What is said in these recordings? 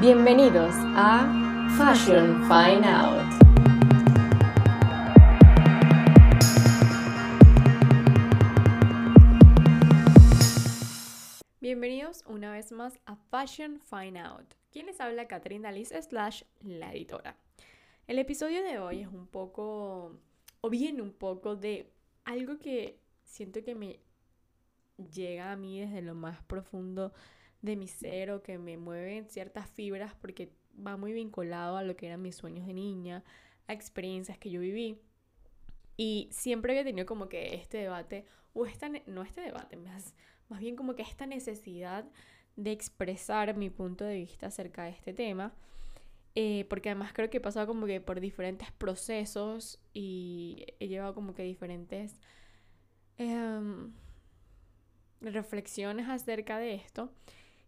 Bienvenidos a Fashion Fine Out. Bienvenidos una vez más a Fashion Fine Out. Quien les habla, Catherine Alice slash la editora. El episodio de hoy es un poco, o viene un poco de algo que siento que me llega a mí desde lo más profundo de mi ser o que me mueven ciertas fibras porque va muy vinculado a lo que eran mis sueños de niña, a experiencias que yo viví. Y siempre había tenido como que este debate, o esta, no este debate, más, más bien como que esta necesidad de expresar mi punto de vista acerca de este tema. Eh, porque además creo que he pasado como que por diferentes procesos y he llevado como que diferentes em, reflexiones acerca de esto.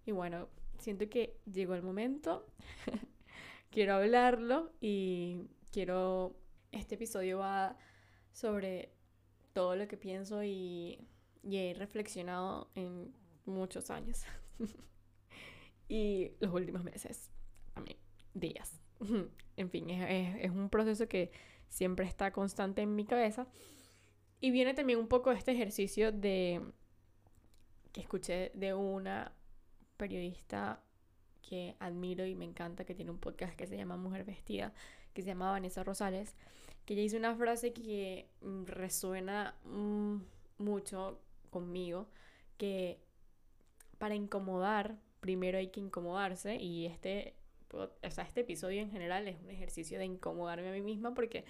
Y bueno, siento que llegó el momento. quiero hablarlo y quiero... Este episodio va sobre todo lo que pienso y, he reflexionado en muchos años. y los últimos meses. A mí, días. en fin, es, un proceso que siempre está constante en mi cabeza. Y viene también un poco este ejercicio de que escuché de una periodista que admiro y me encanta, que tiene un podcast que se llama Mujer Vestida, que se llama Vanessa Rosales, que ella hizo una frase que mm, resuena mm, mucho conmigo, que para incomodar, primero hay que incomodarse y este, o sea, este episodio en general es un ejercicio de incomodarme a mí misma porque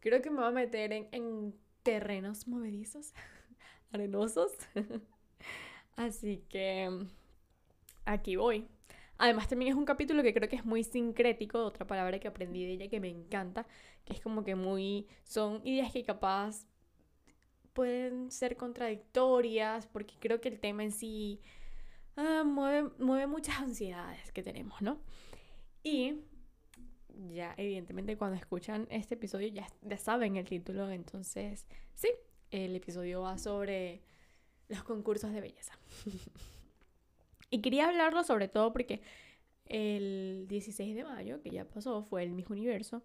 creo que me va a meter en, en terrenos movedizos, arenosos. Así que aquí voy. Además también es un capítulo que creo que es muy sincrético, otra palabra que aprendí de ella que me encanta, que es como que muy, son ideas que capaz pueden ser contradictorias, porque creo que el tema en sí ah, mueve, mueve muchas ansiedades que tenemos, ¿no? Y ya evidentemente cuando escuchan este episodio ya, ya saben el título, entonces sí, el episodio va sobre los concursos de belleza. Y quería hablarlo sobre todo porque el 16 de mayo, que ya pasó, fue el Miss Universo.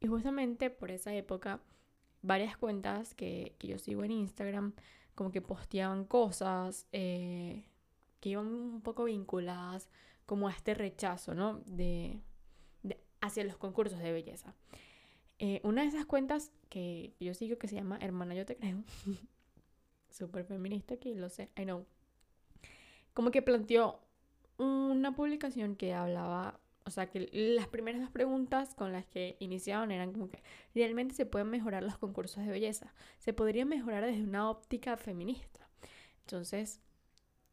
Y justamente por esa época, varias cuentas que, yo sigo en Instagram, como que posteaban cosas eh, que iban un poco vinculadas como a este rechazo, ¿no? De, hacia los concursos de belleza. Eh, una de esas cuentas que yo sigo que se llama Hermana Yo Te Creo, súper feminista aquí, lo sé, I know, como que planteó una publicación que hablaba, o sea, que las primeras dos preguntas con las que iniciaban eran como que realmente se pueden mejorar los concursos de belleza, se podría mejorar desde una óptica feminista. Entonces,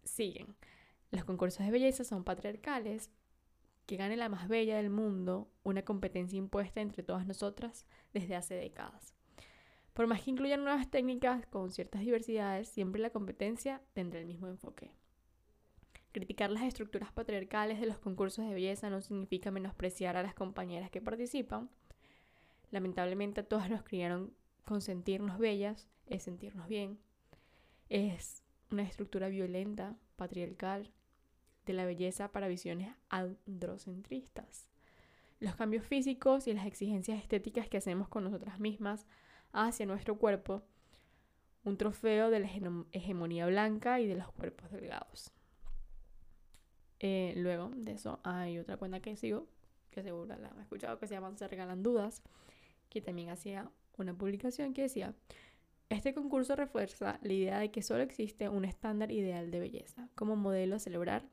siguen. Los concursos de belleza son patriarcales, que gane la más bella del mundo, una competencia impuesta entre todas nosotras desde hace décadas. Por más que incluyan nuevas técnicas con ciertas diversidades, siempre la competencia tendrá el mismo enfoque. Criticar las estructuras patriarcales de los concursos de belleza no significa menospreciar a las compañeras que participan. Lamentablemente todas nos criaron con sentirnos bellas, es sentirnos bien. Es una estructura violenta, patriarcal, de la belleza para visiones androcentristas. Los cambios físicos y las exigencias estéticas que hacemos con nosotras mismas hacia nuestro cuerpo, un trofeo de la hegemonía blanca y de los cuerpos delgados. Eh, luego de eso hay otra cuenta que sigo, que seguro la han escuchado, que se llama Se Regalan Dudas, que también hacía una publicación que decía, este concurso refuerza la idea de que solo existe un estándar ideal de belleza. Como modelo a celebrar,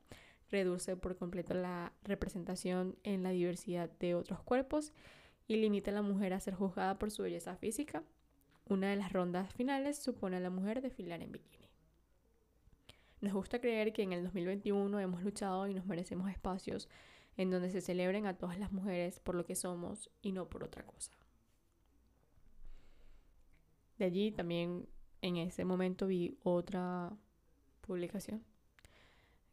reduce por completo la representación en la diversidad de otros cuerpos y limita a la mujer a ser juzgada por su belleza física. Una de las rondas finales supone a la mujer desfilar en bikini. Nos gusta creer que en el 2021 hemos luchado y nos merecemos espacios en donde se celebren a todas las mujeres por lo que somos y no por otra cosa. De allí también en ese momento vi otra publicación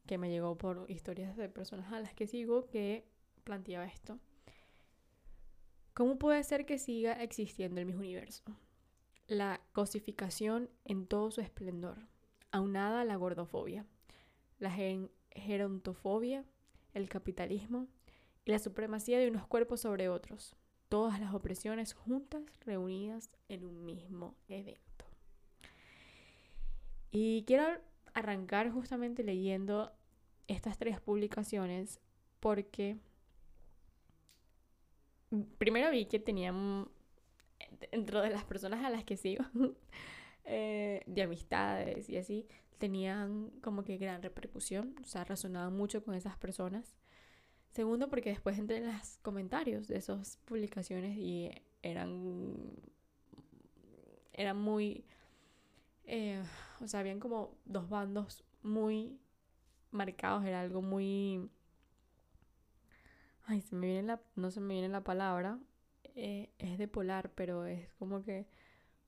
que me llegó por historias de personas a las que sigo que planteaba esto. ¿Cómo puede ser que siga existiendo el mismo universo? La cosificación en todo su esplendor aunada la gordofobia, la gerontofobia, el capitalismo y la supremacía de unos cuerpos sobre otros. Todas las opresiones juntas, reunidas en un mismo evento. Y quiero arrancar justamente leyendo estas tres publicaciones porque primero vi que tenían dentro de las personas a las que sigo eh, de amistades y así tenían como que gran repercusión, o sea, resonaban mucho con esas personas. Segundo, porque después entré en los comentarios de esas publicaciones y eran, eran muy, eh, o sea, habían como dos bandos muy marcados, era algo muy, ay, se me viene la, no se me viene la palabra, eh, es de polar, pero es como que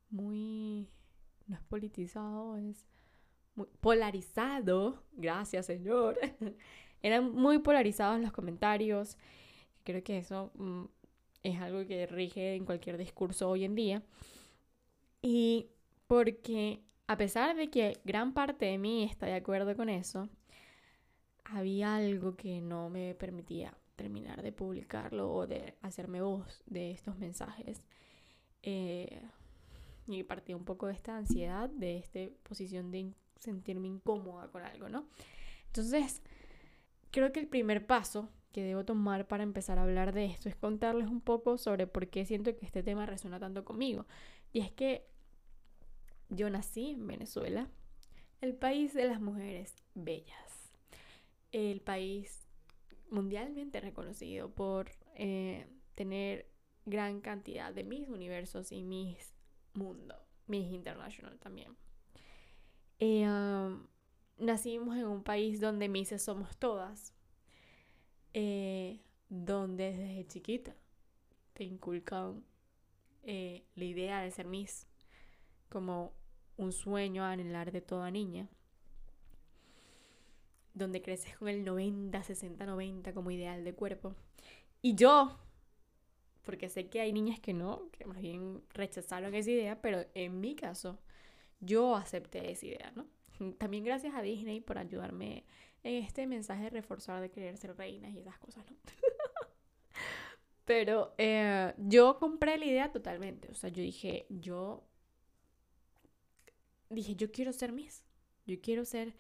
muy, no es politizado, es polarizado, gracias Señor, eran muy polarizados los comentarios. Creo que eso mm, es algo que rige en cualquier discurso hoy en día. Y porque a pesar de que gran parte de mí está de acuerdo con eso, había algo que no me permitía terminar de publicarlo o de hacerme voz de estos mensajes. Eh, y partía un poco de esta ansiedad, de esta posición de sentirme incómoda con algo, ¿no? Entonces, creo que el primer paso que debo tomar para empezar a hablar de esto es contarles un poco sobre por qué siento que este tema resuena tanto conmigo. Y es que yo nací en Venezuela, el país de las mujeres bellas, el país mundialmente reconocido por eh, tener gran cantidad de mis universos y mis mundos, mis international también. Eh, nacimos en un país donde Mises somos todas, eh, donde desde chiquita te inculcan eh, la idea de ser Miss como un sueño a anhelar de toda niña, donde creces con el 90, 60, 90 como ideal de cuerpo. Y yo, porque sé que hay niñas que no, que más bien rechazaron esa idea, pero en mi caso, yo acepté esa idea, ¿no? También gracias a Disney por ayudarme en este mensaje de reforzar de querer ser reinas y esas cosas, ¿no? Pero eh, yo compré la idea totalmente. O sea, yo dije, yo. Dije, yo quiero ser Miss. Yo quiero ser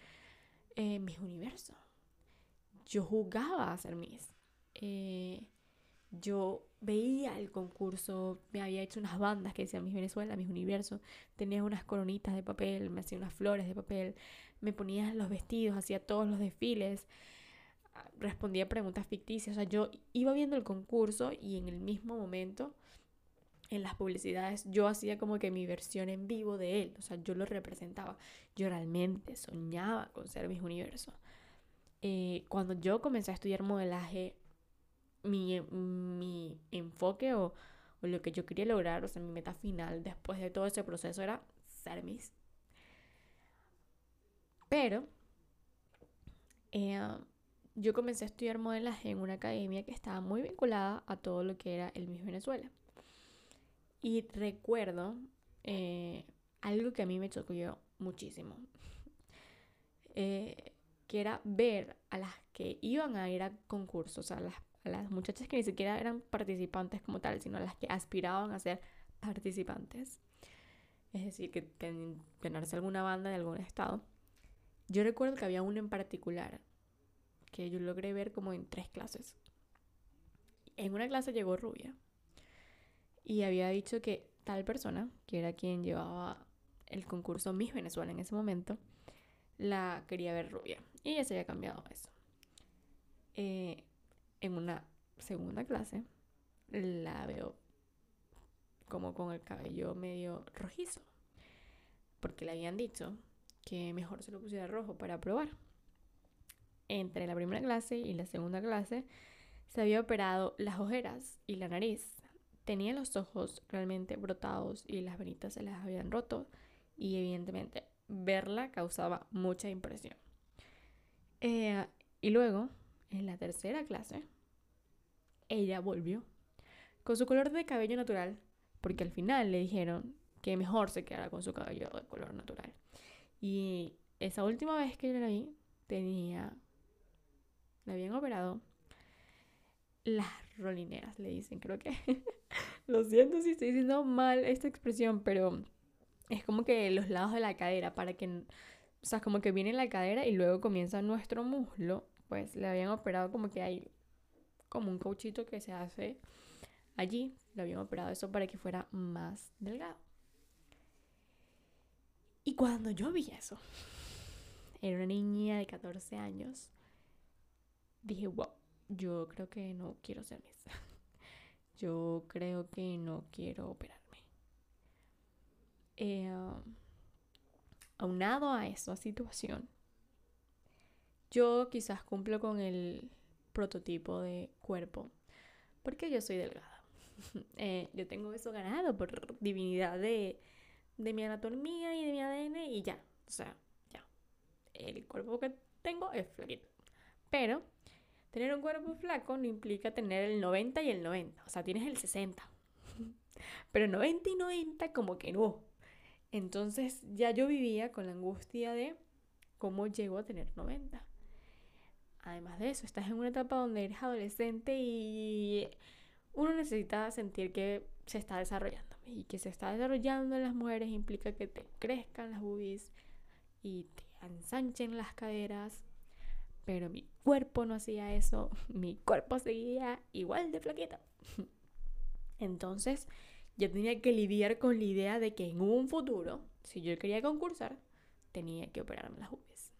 eh, Miss Universo. Yo jugaba a ser Miss. Eh, yo veía el concurso, me había hecho unas bandas que decían Mis Venezuela, Mis Universo, tenía unas coronitas de papel, me hacía unas flores de papel, me ponía los vestidos, hacía todos los desfiles, respondía preguntas ficticias, o sea, yo iba viendo el concurso y en el mismo momento, en las publicidades, yo hacía como que mi versión en vivo de él, o sea, yo lo representaba, yo realmente soñaba con ser Mis Universo. Eh, cuando yo comencé a estudiar modelaje, mi, mi enfoque o, o, lo que yo quería lograr, o sea, mi meta final después de todo ese proceso era ser Miss. Pero eh, yo comencé a estudiar modelaje en una academia que estaba muy vinculada a todo lo que era el Miss Venezuela. Y recuerdo eh, algo que a mí me chocó muchísimo. Eh, que era ver a las que iban a ir a concursos, a las las muchachas que ni siquiera eran participantes como tal, sino las que aspiraban a ser participantes. Es decir, que, tenerse alguna banda de algún estado. Yo recuerdo que había uno en particular que yo logré ver como en tres clases. En una clase llegó rubia y había dicho que tal persona, que era quien llevaba el concurso Miss Venezuela en ese momento, la quería ver rubia. Y ella se había cambiado eso. Eh, en una segunda clase la veo como con el cabello medio rojizo. Porque le habían dicho que mejor se lo pusiera rojo para probar. Entre la primera clase y la segunda clase se había operado las ojeras y la nariz. Tenía los ojos realmente brotados y las venitas se las habían roto. Y evidentemente verla causaba mucha impresión. Eh, y luego en la tercera clase, ella volvió con su color de cabello natural, porque al final le dijeron que mejor se quedara con su cabello de color natural. Y esa última vez que yo la vi, tenía, la habían operado, las rolineras, le dicen, creo que. Lo siento si estoy diciendo mal esta expresión, pero es como que los lados de la cadera, para que. O sea, como que viene la cadera y luego comienza nuestro muslo. Pues le habían operado como que hay como un cauchito que se hace allí. Le habían operado eso para que fuera más delgado. Y cuando yo vi eso, era una niña de 14 años, dije, wow, yo creo que no quiero ser Miss. yo creo que no quiero operarme. Eh, aunado a esa situación, yo quizás cumplo con el prototipo de cuerpo, porque yo soy delgada. Eh, yo tengo eso ganado por divinidad de de mi anatomía y de mi ADN y ya. O sea, ya. El cuerpo que tengo es flaquito. Pero tener un cuerpo flaco no implica tener el 90 y el 90. O sea, tienes el 60. Pero 90 y 90 como que no. Entonces ya yo vivía con la angustia de cómo llego a tener 90. Además de eso, estás en una etapa donde eres adolescente y uno necesita sentir que se está desarrollando. Y que se está desarrollando en las mujeres implica que te crezcan las boobies y te ensanchen las caderas. Pero mi cuerpo no hacía eso. Mi cuerpo seguía igual de flaquita. Entonces, yo tenía que lidiar con la idea de que en un futuro, si yo quería concursar, tenía que operarme las boobies.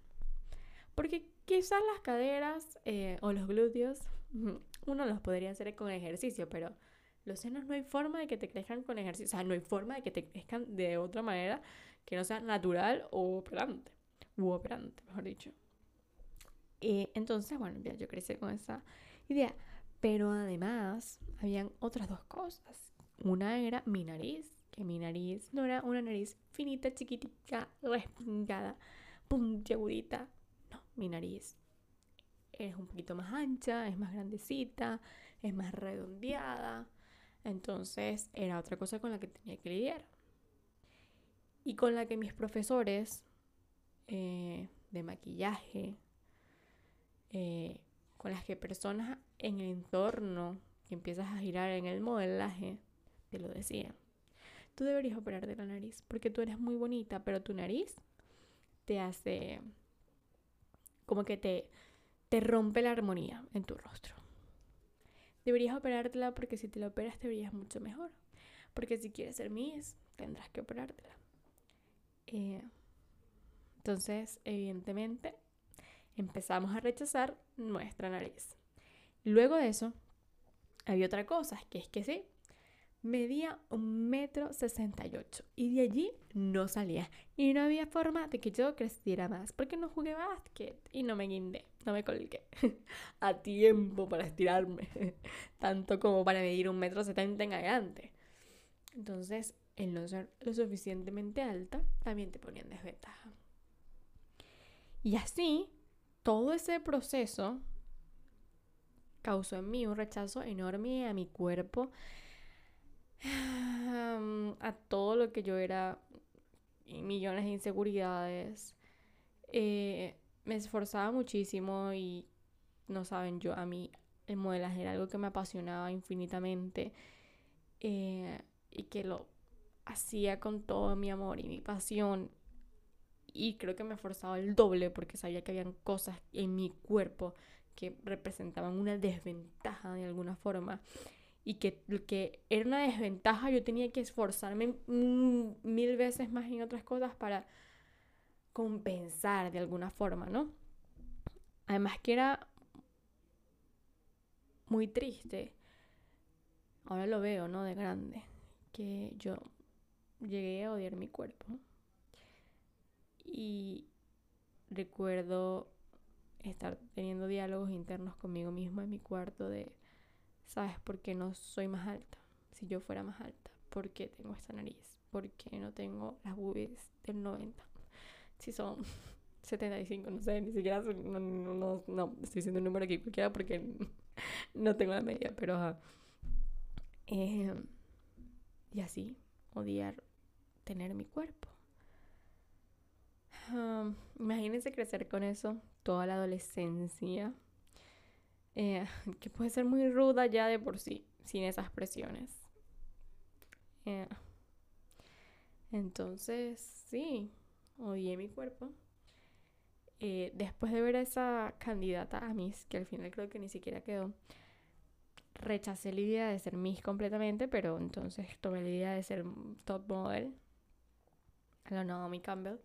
Porque quizás las caderas eh, o los glúteos, uno los podría hacer con ejercicio, pero los senos no hay forma de que te crezcan con ejercicio, o sea, no hay forma de que te crezcan de otra manera que no sea natural o operante, u operante, mejor dicho. Y entonces, bueno, ya yo crecí con esa idea. Pero además, habían otras dos cosas. Una era mi nariz, que mi nariz no era una nariz finita, chiquitica, respingada, puntiagudita. Mi nariz es un poquito más ancha, es más grandecita, es más redondeada. Entonces era otra cosa con la que tenía que lidiar. Y con la que mis profesores eh, de maquillaje, eh, con las que personas en el entorno que empiezas a girar en el modelaje, te lo decían. Tú deberías operar de la nariz porque tú eres muy bonita, pero tu nariz te hace como que te, te rompe la armonía en tu rostro deberías operártela porque si te la operas te verías mucho mejor. Porque si quieres ser Miss, tendrás que operártela. Eh, entonces, evidentemente, empezamos a rechazar nuestra nariz. Luego de eso, había otra cosa, que es que sí, medía un metro sesenta y ocho y de allí no salía y no había forma de que yo creciera más porque no jugué básquet y no me guindé, no me colgué a tiempo para estirarme, tanto como para medir un metro setenta en adelante. Entonces, el no ser lo suficientemente alta también te ponía en desventaja. Y así, todo ese proceso causó en mí un rechazo enorme a mi cuerpo a todo lo que yo era y millones de inseguridades. Eh, me esforzaba muchísimo y no saben, yo a mí el modelaje era algo que me apasionaba infinitamente eh, y que lo hacía con todo mi amor y mi pasión. Y creo que me esforzaba el doble porque sabía que habían cosas en mi cuerpo que representaban una desventaja de alguna forma y que, que era una desventaja, yo tenía que esforzarme mil veces más en otras cosas para compensar de alguna forma, ¿no? Además que era muy triste, ahora lo veo, ¿no? De grande, que yo llegué a odiar mi cuerpo. Y recuerdo estar teniendo diálogos internos conmigo mismo en mi cuarto de ¿Sabes por qué no soy más alta? Si yo fuera más alta, ¿por qué tengo esta nariz? ¿Por qué no tengo las boobies del 90? Si son 75, no sé, ni siquiera no, no, estoy diciendo un número aquí porque no tengo la media, pero em, y así, odiar tener mi cuerpo. imagínense crecer con eso toda la adolescencia eh, que puede ser muy ruda ya de por sí, sin esas presiones. Eh, entonces, sí, odié mi cuerpo. Eh, después de ver a esa candidata a Miss, que al final creo que ni siquiera quedó, rechacé la idea de ser Miss completamente, pero entonces tomé la idea de ser top model, la Naomi Campbell,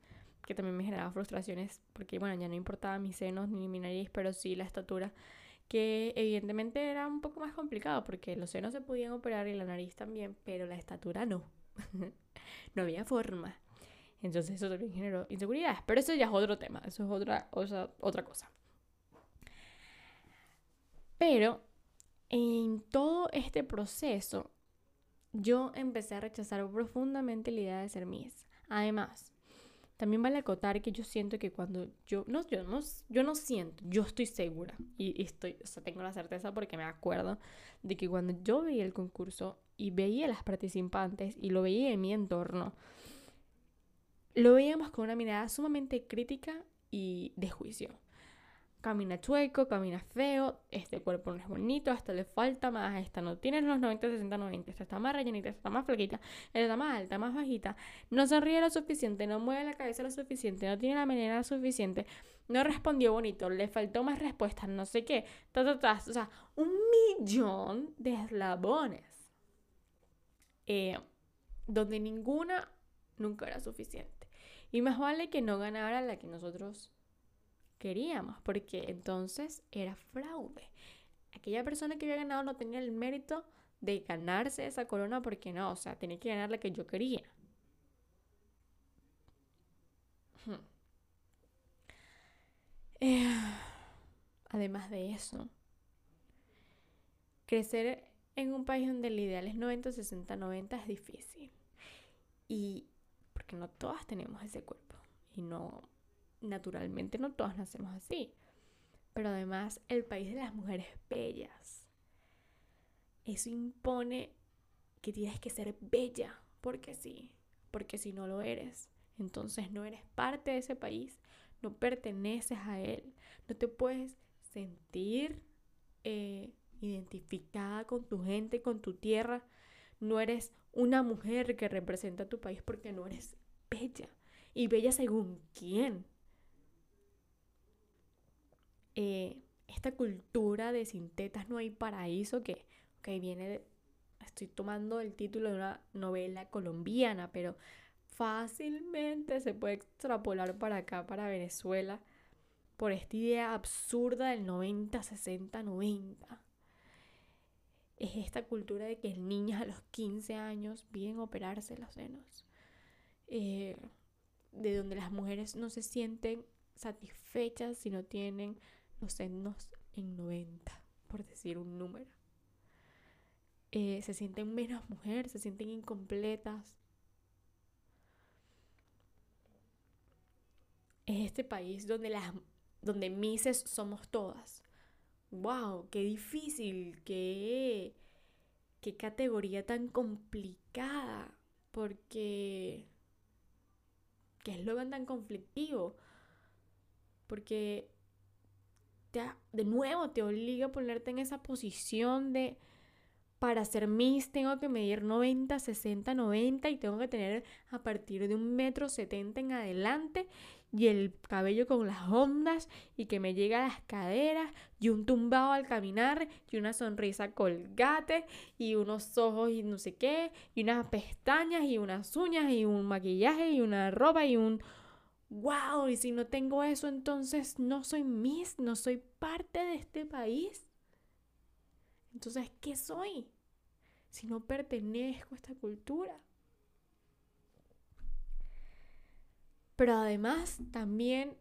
que también me generaba frustraciones porque, bueno, ya no importaba mis senos ni mi nariz, pero sí la estatura, que evidentemente era un poco más complicado porque los senos se podían operar y la nariz también, pero la estatura no. no había forma. Entonces eso también generó inseguridades. Pero eso ya es otro tema, eso es otra, otra, cosa. Pero en todo este proceso, yo empecé a rechazar profundamente la idea de ser Miss. Además, también vale acotar que yo siento que cuando yo no yo no yo no siento, yo estoy segura y, estoy, tengo la certeza porque me acuerdo de que cuando yo veía el concurso y veía a las participantes y lo veía en mi entorno, lo veíamos con una mirada sumamente crítica y de juicio. Camina chueco, camina feo, este cuerpo no es bonito, hasta le falta más, esta no tiene los 90, 60, 90, esta está más rellenita, esta está más flaquita, esta está más alta, más bajita, no sonríe lo suficiente, no mueve la cabeza lo suficiente, no tiene la melena suficiente, no respondió bonito, le faltó más respuestas, no sé qué, ta, ta, ta, o sea, un millón de eslabones, eh, donde ninguna nunca era suficiente. Y más vale que no ganara la que nosotros queríamos, porque entonces era fraude. Aquella persona que había ganado no tenía el mérito de ganarse esa corona porque no, o sea, tenía que ganar la que yo quería. Hmm. Eh, además de eso, crecer en un país donde el ideal es 90, 60, 90 es difícil. Y porque no todas tenemos ese cuerpo y no, naturalmente no todas nacemos así. Pero además el país de las mujeres bellas. Eso impone que tienes que ser bella, porque sí, porque si no lo eres, entonces no eres parte de ese país, no perteneces a él, no te puedes sentir eh, identificada con tu gente, con tu tierra, no eres una mujer que representa a tu país porque no eres bella. ¿Y bella según quién? Eh, esta cultura de sin tetas no hay paraíso que, viene de, estoy tomando el título de una novela colombiana, pero fácilmente se puede extrapolar para acá, para Venezuela, por esta idea absurda del 90, 60, 90 es esta cultura de que niñas a los 15 años vienen operarse los senos. Eh, de donde las mujeres no se sienten satisfechas si no tienen los senos en 90, por decir un número. Eh, se sienten menos mujeres, se sienten incompletas. Es este país donde las donde mises somos todas wow, qué difícil, qué, qué categoría tan complicada, porque qué eslogan tan conflictivo, porque de nuevo te obliga a ponerte en esa posición de para ser Miss tengo que medir 90, 60, 90 y tengo que tener a partir de un metro 70 en adelante y el cabello con las ondas y que me llega a las caderas y un tumbado al caminar y una sonrisa colgate y unos ojos y no sé qué y unas pestañas y unas uñas y un maquillaje y una ropa y un wow y si no tengo eso entonces no soy Miss, no soy parte de este país. Entonces, ¿qué soy? Si no pertenezco a esta cultura. Pero además también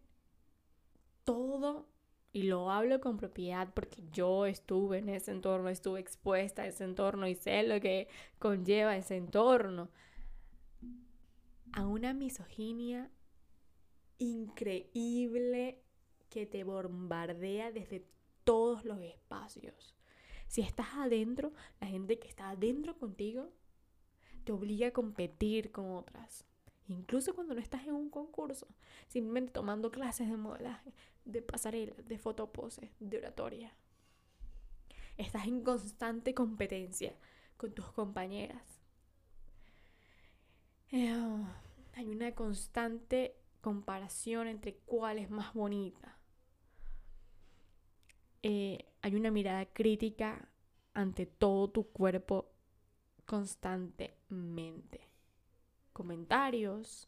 todo, y lo hablo con propiedad porque yo estuve en ese entorno, estuve expuesta a ese entorno y sé lo que conlleva ese entorno, a una misoginia increíble que te bombardea desde todos los espacios. Si estás adentro, la gente que está adentro contigo te obliga a competir con otras. Incluso cuando no estás en un concurso, simplemente tomando clases de modelaje, de pasarela, de fotopose, de oratoria. Estás en constante competencia con tus compañeras. Eh, hay una constante comparación entre cuál es más bonita. Eh, hay una mirada crítica ante todo tu cuerpo constantemente. Comentarios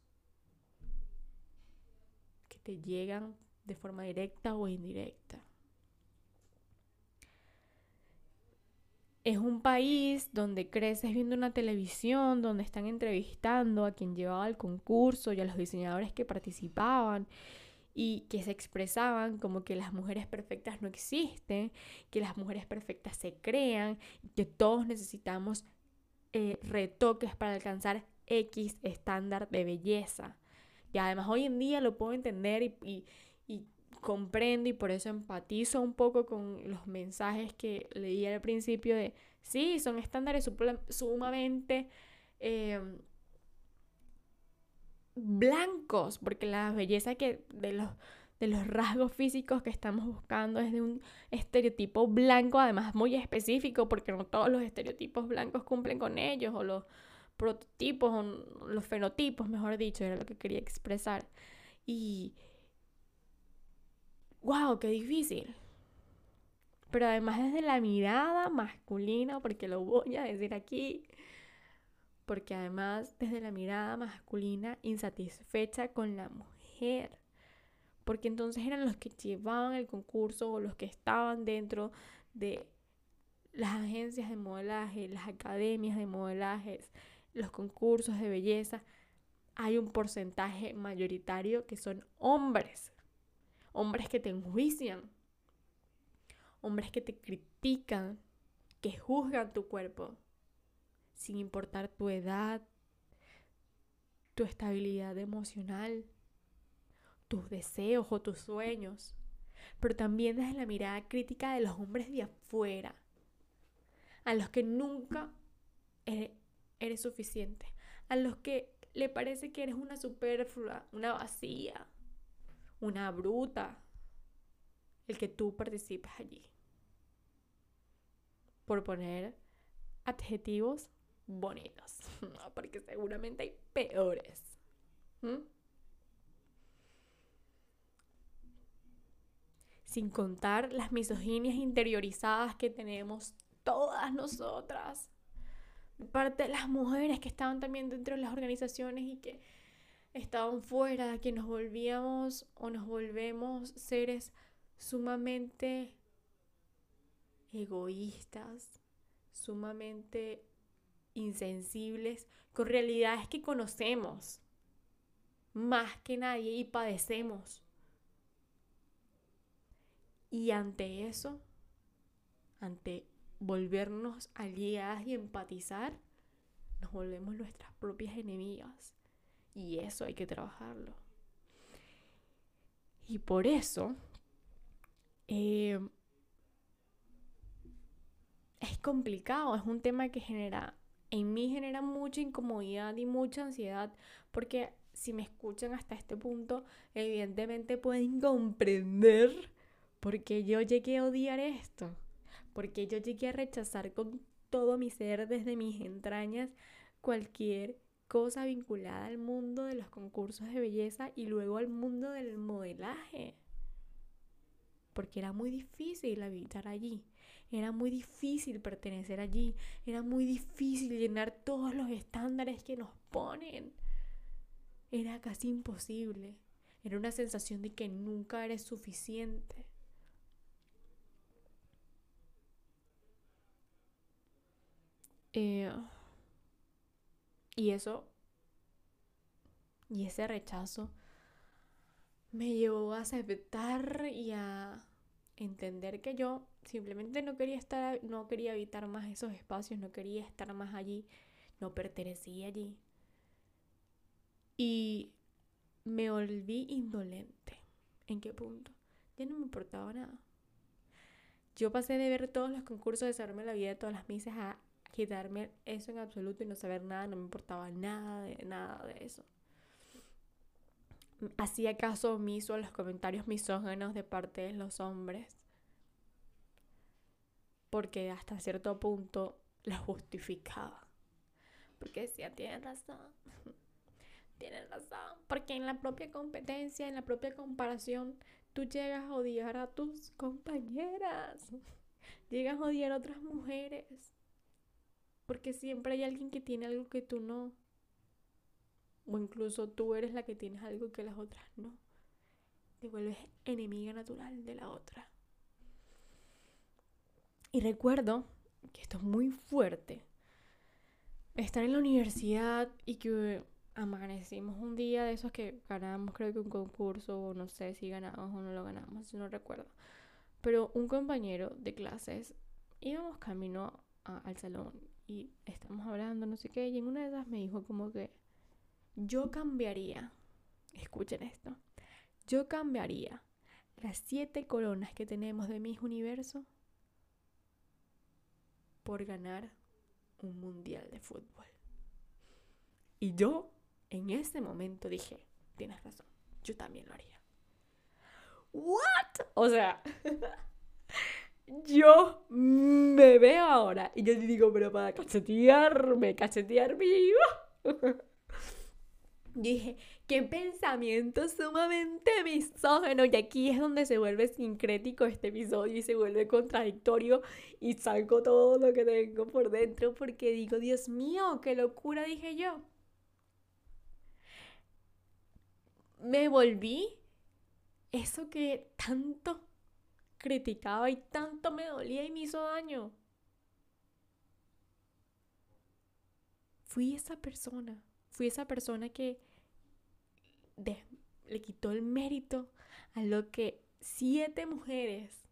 que te llegan de forma directa o indirecta. Es un país donde creces viendo una televisión, donde están entrevistando a quien llevaba el concurso y a los diseñadores que participaban y que se expresaban como que las mujeres perfectas no existen, que las mujeres perfectas se crean, que todos necesitamos eh, retoques para alcanzar X estándar de belleza. Y además hoy en día lo puedo entender y, comprendo y por eso empatizo un poco con los mensajes que leí al principio de, sí, son estándares sumamente... Eh, blancos, porque la belleza que de los, de los rasgos físicos que estamos buscando es de un estereotipo blanco, además muy específico, porque no todos los estereotipos blancos cumplen con ellos, o los prototipos, o los fenotipos, mejor dicho, era lo que quería expresar. Y... ¡Wow! ¡Qué difícil! Pero además desde la mirada masculina, porque lo voy a decir aquí, porque además desde la mirada masculina insatisfecha con la mujer, porque entonces eran los que llevaban el concurso o los que estaban dentro de las agencias de modelaje, las academias de modelaje, los concursos de belleza, hay un porcentaje mayoritario que son hombres, hombres que te enjuician, hombres que te critican, que juzgan tu cuerpo, sin importar tu edad, tu estabilidad emocional, tus deseos o tus sueños, pero también desde la mirada crítica de los hombres de afuera, a los que nunca eres, suficiente, a los que le parece que eres una superflua, una vacía, una bruta, el que tú participes allí. Por poner adjetivos bonitos, porque seguramente hay peores. Sin contar las misoginias interiorizadas que tenemos todas nosotras, parte de las mujeres que estaban también dentro de las organizaciones y que estaban fuera, que nos volvíamos o nos volvemos seres sumamente egoístas, sumamente insensibles con realidades que conocemos más que nadie y padecemos. Y ante eso, ante volvernos aliadas y empatizar, nos volvemos nuestras propias enemigas. Y eso hay que trabajarlo. Y por eso eh, es complicado, es un tema que genera en mí genera mucha incomodidad y mucha ansiedad porque si me escuchan hasta este punto, evidentemente pueden comprender por qué yo llegué a odiar esto, porque yo llegué a rechazar con todo mi ser desde mis entrañas cualquier cosa vinculada al mundo de los concursos de belleza y luego al mundo del modelaje. Porque era muy difícil habitar allí. Era muy difícil pertenecer allí, era muy difícil llenar todos los estándares que nos ponen. Era casi imposible. Era una sensación de que nunca eres suficiente. Eh, y eso, y ese rechazo me llevó a aceptar y a entender que yo simplemente no quería estar, no quería habitar más esos espacios, no quería estar más allí, no pertenecía allí. Y me volví indolente. ¿En qué punto? Ya no me importaba nada. Yo pasé de ver todos los concursos, de saberme la vida de todas las misas a quitarme eso en absoluto y no saber nada, no me importaba nada de nada de eso. Hacía caso omiso a los comentarios misógenos de parte de los hombres porque hasta cierto punto la justificaba. Porque decía, tienen razón, tienen razón, porque en la propia competencia, en la propia comparación, tú llegas a odiar a tus compañeras, llegas a odiar a otras mujeres, porque siempre hay alguien que tiene algo que tú no, o incluso tú eres la que tienes algo que las otras no. Te vuelves enemiga natural de la otra. Y recuerdo que esto es muy fuerte. Estar en la universidad y que amanecimos un día de esos que ganamos, creo que un concurso, o no sé si ganamos o no lo ganamos, no recuerdo. Pero un compañero de clases íbamos camino al salón y estamos hablando, no sé qué, y en una de esas me dijo como que yo cambiaría, escuchen esto, yo cambiaría las siete coronas que tenemos de mis universo por ganar un mundial de fútbol. Y yo en ese momento dije, tienes razón, yo también lo haría. ¿What? O sea, yo me veo ahora y yo digo, pero para cachetearme, cachetearme. Dije, qué pensamiento sumamente misógeno. Y aquí es donde se vuelve sincrético este episodio y se vuelve contradictorio y salgo todo lo que tengo por dentro porque digo, Dios mío, qué locura dije yo. Me volví eso que tanto criticaba y tanto me dolía y me hizo daño. Fui esa persona fui esa persona que le quitó el mérito a lo que siete mujeres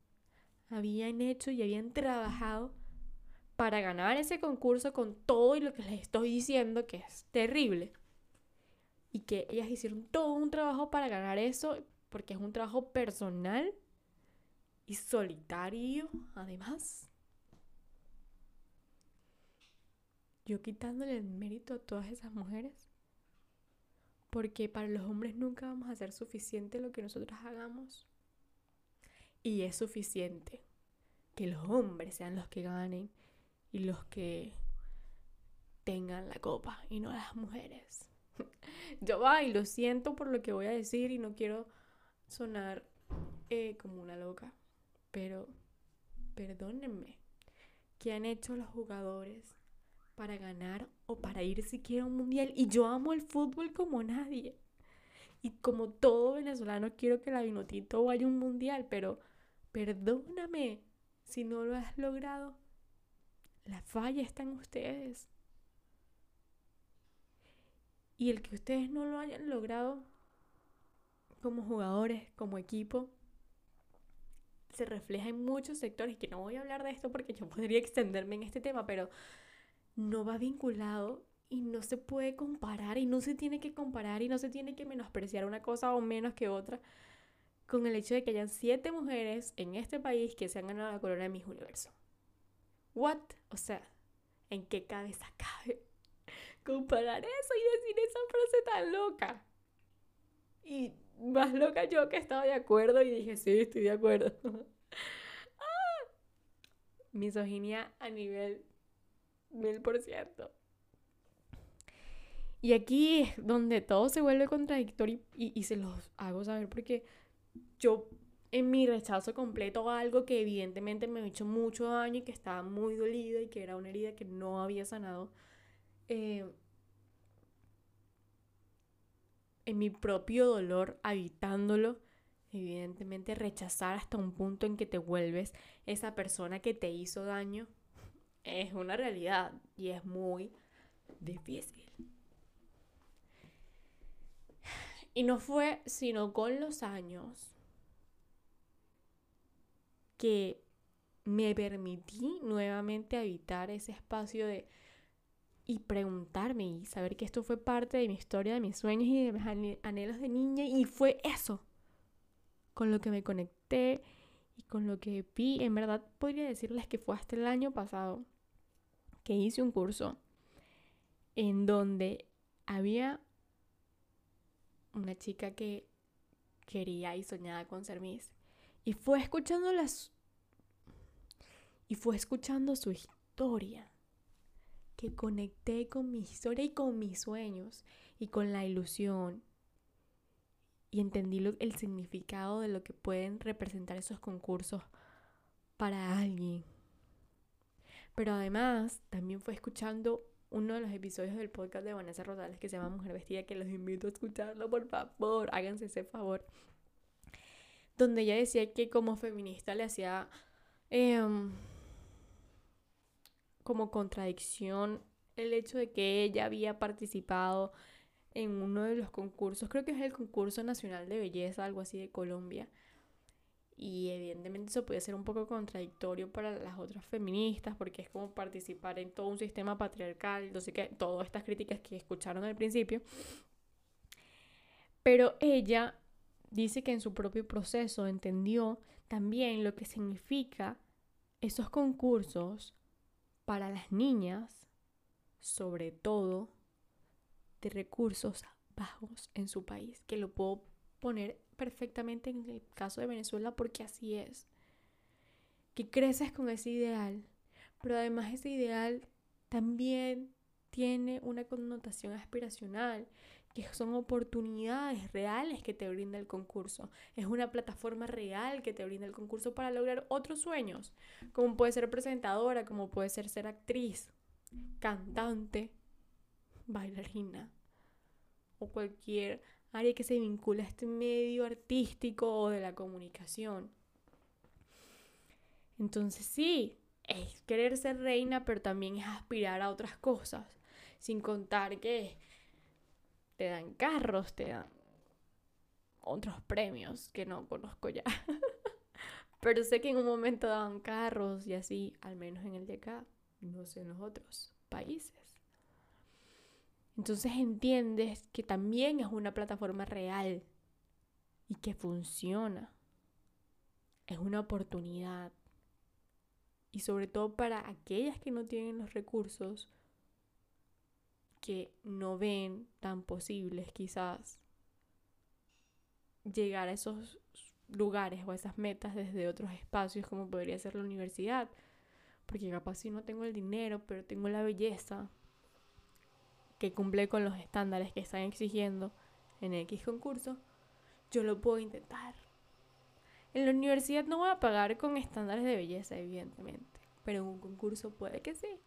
habían hecho y habían trabajado para ganar ese concurso con todo y lo que les estoy diciendo que es terrible. Y que ellas hicieron todo un trabajo para ganar eso porque es un trabajo personal y solitario además. yo quitándole el mérito a todas esas mujeres. Porque para los hombres nunca vamos a hacer suficiente lo que nosotros hagamos. Y es suficiente que los hombres sean los que ganen y los que tengan la copa y no las mujeres. Yo va y lo siento por lo que voy a decir y no quiero sonar eh, como una loca, pero perdónenme, ¿qué han hecho los jugadores para ganar o para ir siquiera a un mundial. Y yo amo el fútbol como nadie. Y como todo venezolano quiero que la Vinotito vaya a un mundial, pero perdóname si no lo has logrado. La falla está en ustedes. Y el que ustedes no lo hayan logrado como jugadores, como equipo, se refleja en muchos sectores, que no voy a hablar de esto porque yo podría extenderme en este tema, pero no va vinculado y no se puede comparar y no se tiene que comparar y no se tiene que menospreciar una cosa o menos que otra con el hecho de que hayan siete mujeres en este país que se han ganado la corona de Miss Universo. What? O sea, ¿en qué cabeza cabe comparar eso y decir esa frase tan loca? Y más loca yo que estaba de acuerdo y dije, sí, estoy de acuerdo. ah, misoginia a nivel mil por ciento. Y aquí es donde todo se vuelve contradictorio y, se los hago saber porque yo en mi rechazo completo a algo que evidentemente me ha hecho mucho daño y que estaba muy dolida y que era una herida que no había sanado, eh, en mi propio dolor, habitándolo, evidentemente rechazar hasta un punto en que te vuelves esa persona que te hizo daño es una realidad y es muy difícil. Y no fue sino con los años que me permití nuevamente habitar ese espacio de y preguntarme y saber que esto fue parte de mi historia, de mis sueños y de mis anhelos de niña y fue eso con lo que me conecté y con lo que vi. En verdad podría decirles que fue hasta el año pasado que hice un curso en donde había una chica que quería y soñaba con ser Miss. Y fue escuchando las... Y fue escuchando su historia que conecté con mi historia y con mis sueños y con la ilusión. Y entendí el significado de lo que pueden representar esos concursos para alguien. Pero además, también fue escuchando uno de los episodios del podcast de Vanessa Rosales que se llama Mujer Vestida, que los invito a escucharlo, por favor, háganse ese favor. Donde ella decía que como feminista le hacía em, como contradicción el hecho de que ella había participado en uno de los concursos, creo que es el concurso nacional de belleza, algo así de Colombia. Y evidentemente eso puede ser un poco contradictorio para las otras feministas, porque es como participar en todo un sistema patriarcal, sé qué, todas estas críticas que escucharon al principio. Pero ella dice que en su propio proceso entendió también lo que significa esos concursos para las niñas, sobre todo de recursos bajos en su país, que lo puedo poner perfectamente en el caso de Venezuela porque así es. Que creces con ese ideal, pero además ese ideal también tiene una connotación aspiracional, que son oportunidades reales que te brinda el concurso. Es una plataforma real que te brinda el concurso para lograr otros sueños, como puede ser presentadora, como puede ser ser actriz, cantante, bailarina o cualquier área que se vincula a este medio artístico o de la comunicación. Entonces sí, es querer ser reina, pero también es aspirar a otras cosas, sin contar que te dan carros, te dan otros premios que no conozco ya. Pero sé que en un momento daban carros y así, al menos en el de acá, no sé en los otros países. Entonces entiendes que también es una plataforma real y que funciona. Es una oportunidad. Y sobre todo para aquellas que no tienen los recursos, que no ven tan posibles quizás llegar a esos lugares o a esas metas desde otros espacios como podría ser la universidad. Porque capaz si no tengo el dinero, pero tengo la belleza que cumple con los estándares que están exigiendo en X concurso, yo lo puedo intentar. En la universidad no voy a pagar con estándares de belleza, evidentemente, pero en un concurso puede que sí.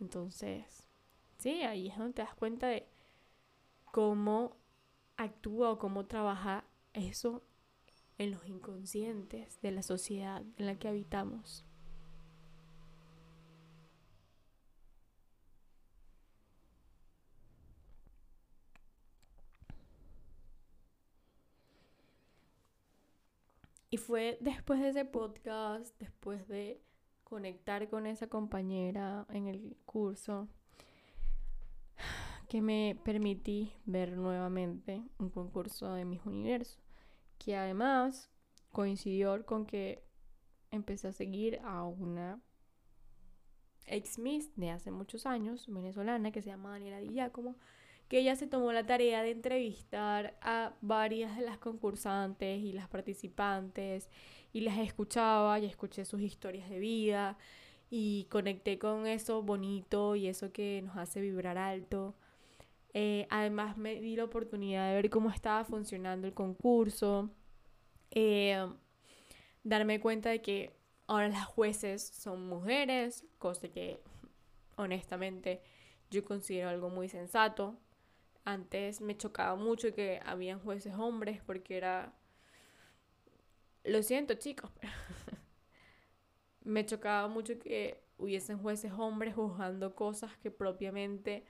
Entonces, Sí, ahí es donde te das cuenta de cómo actúa o cómo trabaja eso en los inconscientes de la sociedad en la que habitamos. Y fue después de ese podcast, después de conectar con esa compañera en el curso, que me permití ver nuevamente un concurso de mis universos, que además coincidió con que empecé a seguir a una ex Miss de hace muchos años, venezolana, que se llama Daniela Di Giacomo, que ella se tomó la tarea de entrevistar a varias de las concursantes y las participantes y las escuchaba y escuché sus historias de vida y conecté con eso bonito y eso que nos hace vibrar alto eh, además me di la oportunidad de ver cómo estaba funcionando el concurso, eh, darme cuenta de que ahora las jueces son mujeres, cosa que honestamente yo considero algo muy sensato. Antes me chocaba mucho que habían jueces hombres porque era... Lo siento chicos, pero me chocaba mucho que hubiesen jueces hombres juzgando cosas que propiamente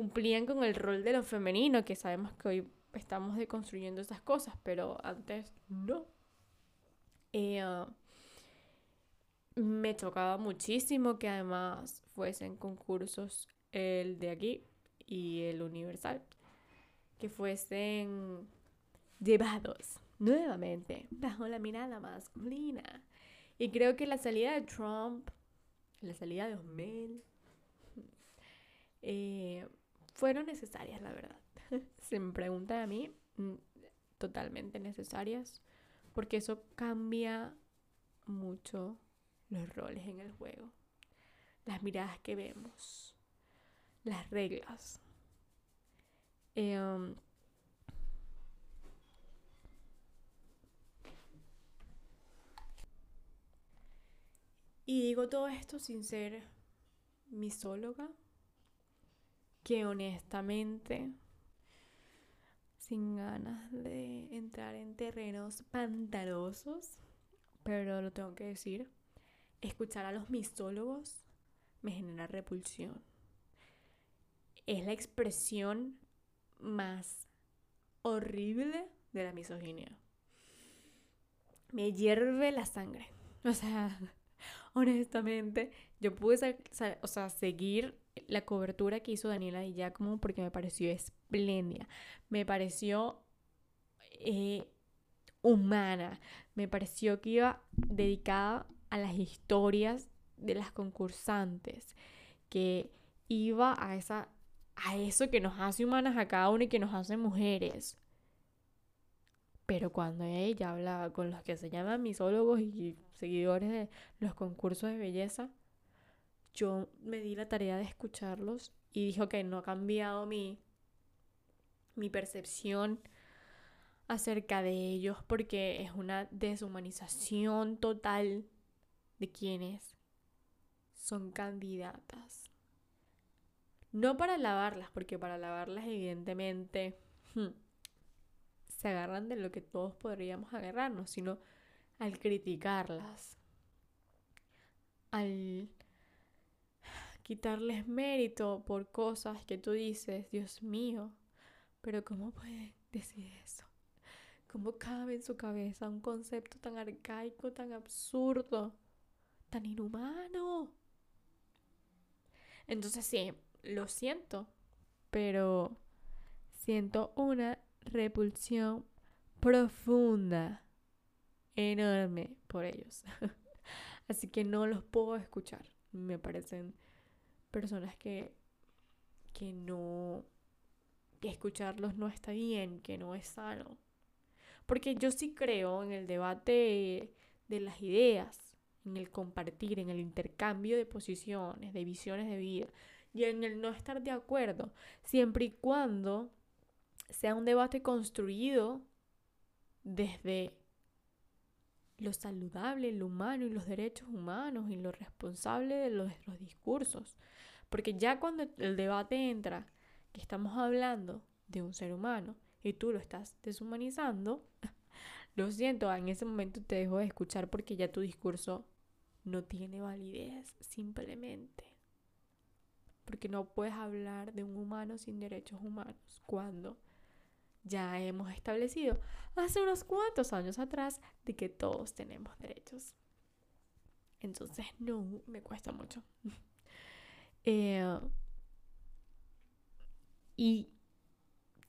cumplían con el rol de lo femenino, que sabemos que hoy estamos deconstruyendo esas cosas, pero antes no. Eh, me chocaba muchísimo que además fuesen concursos el de aquí y el universal, que fuesen llevados nuevamente bajo la mirada masculina. Y creo que la salida de Trump, la salida de Osmel, eh, fueron necesarias, la verdad. Se me pregunta a mí, mm, totalmente necesarias, porque eso cambia mucho los roles en el juego, las miradas que vemos, las reglas. Em, y digo todo esto sin ser misóloga, que honestamente, sin ganas de entrar en terrenos pantanosos, pero lo tengo que decir, escuchar a los misólogos me genera repulsión. Es la expresión más horrible de la misoginia. Me hierve la sangre. O sea, honestamente, yo pude o sea, seguir la cobertura que hizo Daniela y Giacomo porque me pareció espléndida. Me pareció eh, humana. Me pareció que iba dedicada a las historias de las concursantes. Que iba a esa a eso que nos hace humanas a cada una y que nos hace mujeres. Pero cuando ella hablaba con los que se llaman misólogos y seguidores de los concursos de belleza, yo me di la tarea de escucarlos y dijo que no ha cambiado mi, mi percepción acerca de ellos porque es una deshumanización total de quienes son candidatas. No para lavarlas, porque para lavarlas evidentemente hmm, se agarran de lo que todos podríamos agarrarnos, sino al criticarlas, al quitarles mérito por cosas que tú dices, Dios mío, pero ¿cómo puede decir eso? ¿Cómo cabe en su cabeza un concepto tan arcaico, tan absurdo, tan inhumano? Entonces sí, lo siento, pero siento una repulsión profunda, enorme por ellos. Así que no los puedo escuchar. Me parecen personas que, que no, que escucharlos no está bien, que no es sano. Porque yo sí creo en el debate de las ideas, en el compartir, en el intercambio de posiciones, de visiones de vida y en el no estar de acuerdo, siempre y cuando sea un debate construido desde lo saludable, lo humano y los derechos humanos y lo responsable de los discursos. Porque ya cuando el debate entra, que estamos hablando de un ser humano y tú lo estás deshumanizando, lo siento, en ese momento te dejo de escuchar porque ya tu discurso no tiene validez, simplemente. Porque no puedes hablar de un humano sin derechos humanos. Cuando ya hemos establecido hace unos cuantos años atrás de que todos tenemos derechos. Entonces, no, me cuesta mucho. Eh, y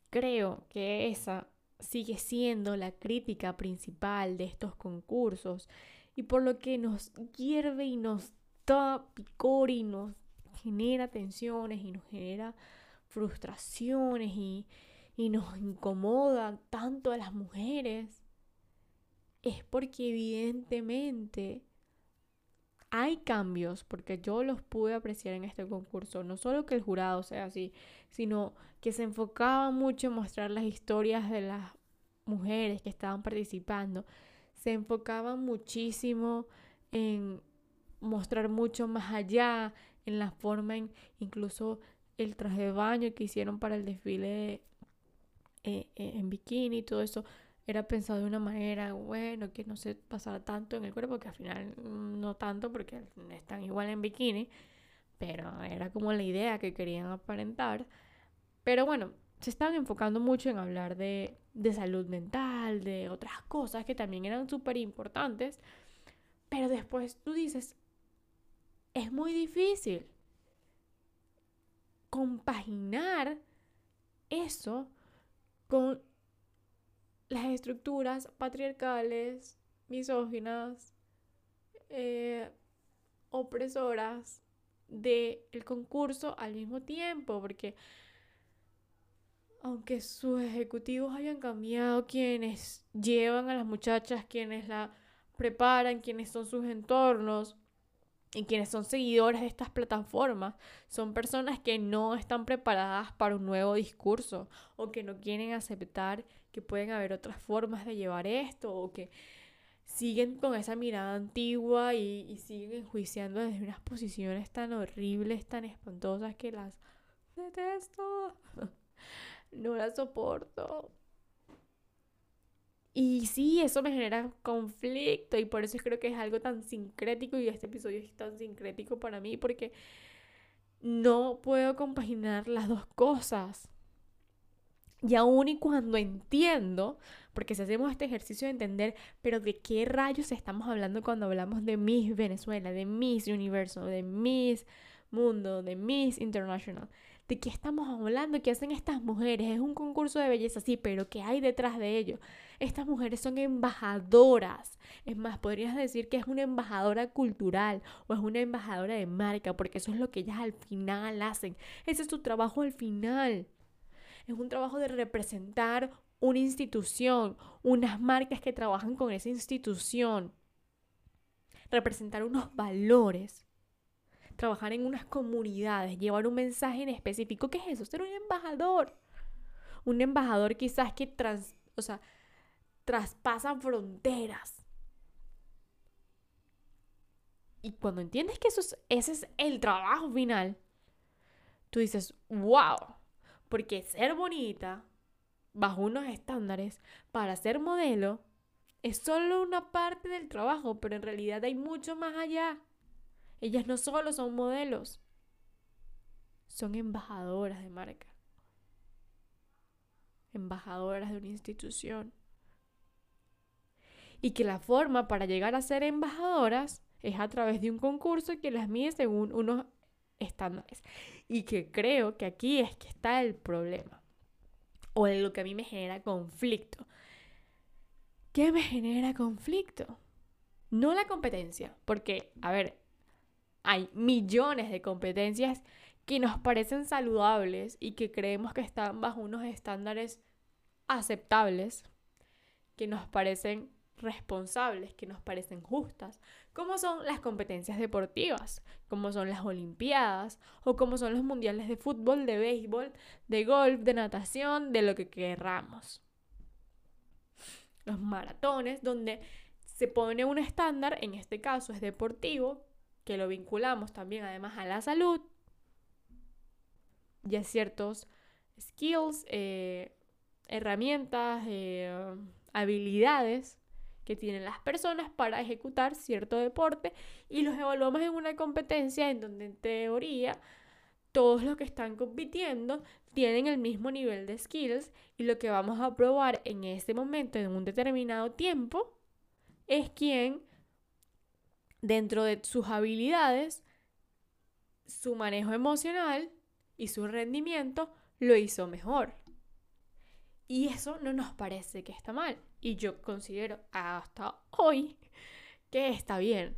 creo que esa sigue siendo la crítica principal de estos concursos y por lo que nos hierve y nos da picor y nos genera tensiones y nos genera frustraciones y, nos incomoda tanto a las mujeres, es porque evidentemente hay cambios, porque yo los pude apreciar en este concurso, no solo que el jurado sea así, sino que se enfocaba mucho en mostrar las historias de las mujeres que estaban participando, se enfocaban muchísimo en mostrar mucho más allá, en la forma incluso el traje de baño que hicieron para el desfile eh, eh, en bikini y todo eso era pensado de una manera, bueno, que no se pasara tanto en el cuerpo, que al final no tanto porque están igual en bikini, pero era como la idea que querían aparentar. Pero bueno, se estaban enfocando mucho en hablar de, de salud mental, de otras cosas que también eran súper importantes, pero después tú dices, es muy difícil compaginar eso con las estructuras patriarcales, misóginas, eh, opresoras del concurso al mismo tiempo, porque aunque sus ejecutivos hayan cambiado, quienes llevan a las muchachas, quienes la preparan, quiénes son sus entornos y quienes son seguidores de estas plataformas son personas que no están preparadas para un nuevo discurso o que no quieren aceptar que pueden haber otras formas de llevar esto o que siguen con esa mirada antigua y, y siguen enjuiciando desde unas posiciones tan horribles, tan espantosas que las detesto. no las soporto. Y sí, eso me genera conflicto y por eso creo que es algo tan sincrético y este episodio es tan sincrético para mí porque no puedo compaginar las dos cosas. Y aún y cuando entiendo, porque si hacemos este ejercicio de entender, pero de qué rayos estamos hablando cuando hablamos de Miss Venezuela, de Miss Universo, de Miss Mundo, de Miss International, ¿de qué estamos hablando? ¿Qué hacen estas mujeres? Es un concurso de belleza, sí, pero ¿qué hay detrás de ello? Estas mujeres son embajadoras. Es más, podrías decir que es una embajadora cultural o es una embajadora de marca, porque eso es lo que ellas al final hacen. Ese es su trabajo al final. Es un trabajo de representar una institución, unas marcas que trabajan con esa institución. Representar unos valores. Trabajar en unas comunidades, llevar un mensaje en específico. ¿Qué es eso? Ser un embajador. Un embajador quizás que trans, o sea, traspasan fronteras. Y cuando entiendes que eso ese es el trabajo final, tú dices, wow, porque ser bonita bajo unos estándares para ser modelo es solo una parte del trabajo, pero en realidad hay mucho más allá. Ellas no solo son modelos, son embajadoras de marca, embajadoras de una institución y que la forma para llegar a ser embajadoras es a través de un concurso que las mide según unos estándares. Y que creo que aquí es que está el problema. O lo que a mí me genera conflicto. ¿Qué me genera conflicto? No la competencia, porque, a ver, hay millones de competencias que nos parecen saludables y que creemos que están bajo unos estándares aceptables, que nos parecen responsables que nos parecen justas, como son las competencias deportivas, como son las Olimpiadas o como son los mundiales de fútbol, de béisbol, de golf, de natación, de lo que querramos. Los maratones, donde se pone un estándar, en este caso es deportivo, que lo vinculamos también además a la salud y a ciertos skills, eh, herramientas, eh, habilidades que tienen las personas para ejecutar cierto deporte y los evaluamos en una competencia en donde en teoría todos los que están compitiendo tienen el mismo nivel de skills y lo que vamos a probar en ese momento, en un determinado tiempo, es quién dentro de sus habilidades, su manejo emocional y su rendimiento lo hizo mejor. Y eso no nos parece que está mal. Y yo considero hasta hoy que está bien.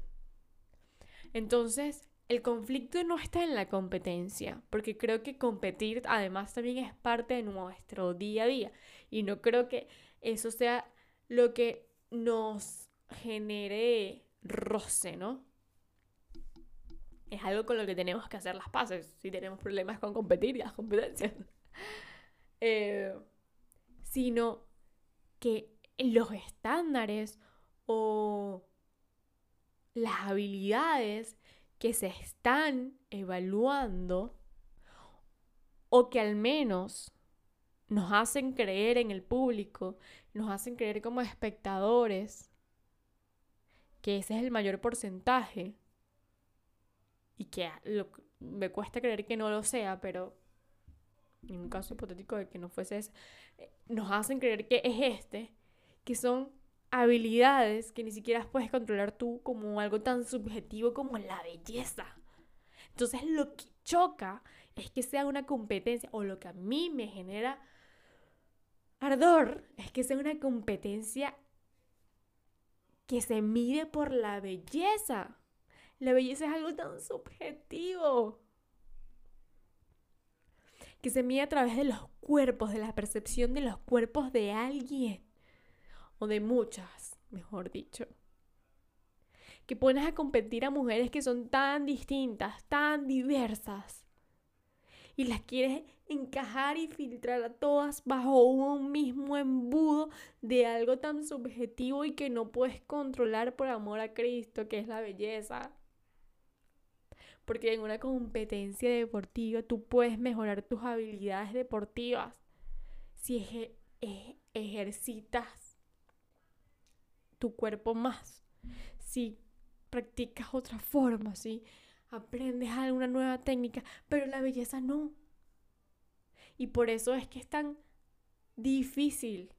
Entonces, el conflicto no está en la competencia, porque creo que competir además también es parte de nuestro día a día. Y no creo que eso sea lo que nos genere roce, ¿no? Es algo con lo que tenemos que hacer las paces si tenemos problemas con competir y las competencias. Eh, sino que los estándares o las habilidades que se están evaluando o que al menos nos hacen creer en el público, nos hacen creer como espectadores que ese es el mayor porcentaje y que me cuesta creer que no lo sea, pero en un caso hipotético de que no fuese ese, eh, nos hacen creer que es este, que son habilidades que ni siquiera puedes controlar tú como algo tan subjetivo como la belleza. Entonces lo que choca es que sea una competencia, o lo que a mí me genera ardor, es que sea una competencia que se mide por la belleza. La belleza es algo tan subjetivo. Que se mide a través de los cuerpos, de la percepción de los cuerpos de alguien de muchas, mejor dicho. que pones a competir a mujeres que son tan distintas, tan diversas, y las quieres encajar y filtrar a todas bajo un mismo embudo de algo tan subjetivo y que no puedes controlar por amor a Cristo, que es la belleza. Porque en una competencia deportiva tú puedes mejorar tus habilidades deportivas si ejercitas tu cuerpo más, si practicas otra forma, si aprendes alguna nueva técnica, pero la belleza no. Y por eso es que es tan difícil.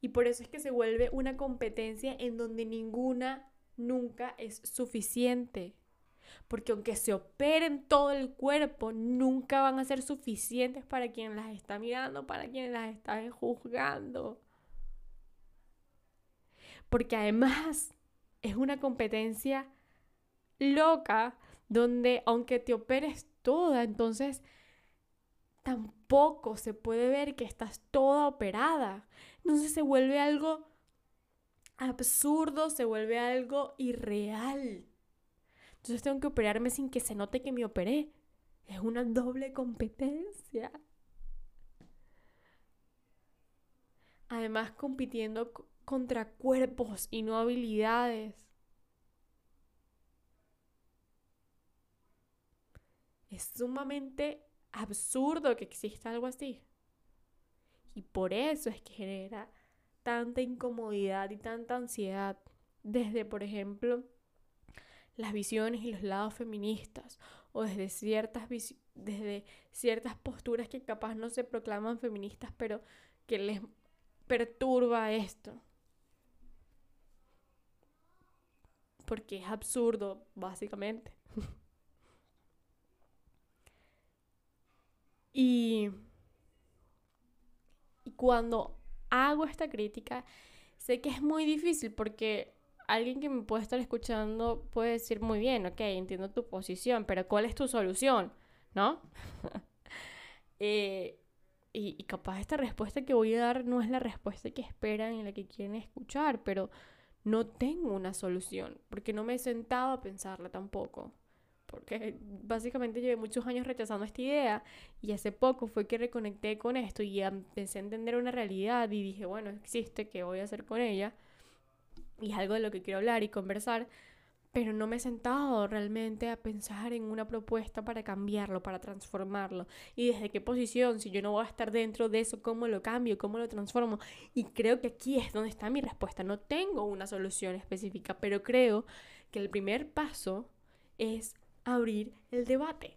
Y por eso es que se vuelve una competencia en donde ninguna nunca es suficiente. Porque aunque se operen todo el cuerpo, nunca van a ser suficientes para quien las está mirando, para quien las está juzgando. Porque además es una competencia loca donde aunque te operes toda, entonces tampoco se puede ver que estás toda operada. Entonces se vuelve algo absurdo, se vuelve algo irreal. Entonces tengo que operarme sin que se note que me operé. Es una doble competencia. Además, compitiendo contra cuerpos y no habilidades. Es sumamente absurdo que exista algo así. Y por eso es que genera tanta incomodidad y tanta ansiedad desde, por ejemplo, las visiones y los lados feministas o desde ciertas, desde ciertas posturas que capaz no se proclaman feministas, pero que les perturba esto. Porque es absurdo, básicamente. y, cuando hago esta crítica, sé que es muy difícil porque alguien que me puede estar escuchando puede decir muy bien, ok, entiendo tu posición, pero ¿cuál es tu solución? ¿No? Eh, y, y, capaz esta respuesta que voy a dar no es la respuesta que esperan y la que quieren escuchar, pero no tengo una solución, porque no me he sentado a pensarla tampoco. Porque básicamente llevé muchos años rechazando esta idea y hace poco fue que reconecté con esto y empecé a entender una realidad y dije, bueno, existe, ¿qué voy a hacer con ella? y es algo de lo que quiero hablar y conversar, pero no me he sentado realmente a pensar en una propuesta para cambiarlo, para transformarlo. Y desde qué posición, si yo no voy a estar dentro de eso, cómo lo cambio, cómo lo transformo. Y creo que aquí es donde está mi respuesta. No tengo una solución específica, pero creo que el primer paso es abrir el debate,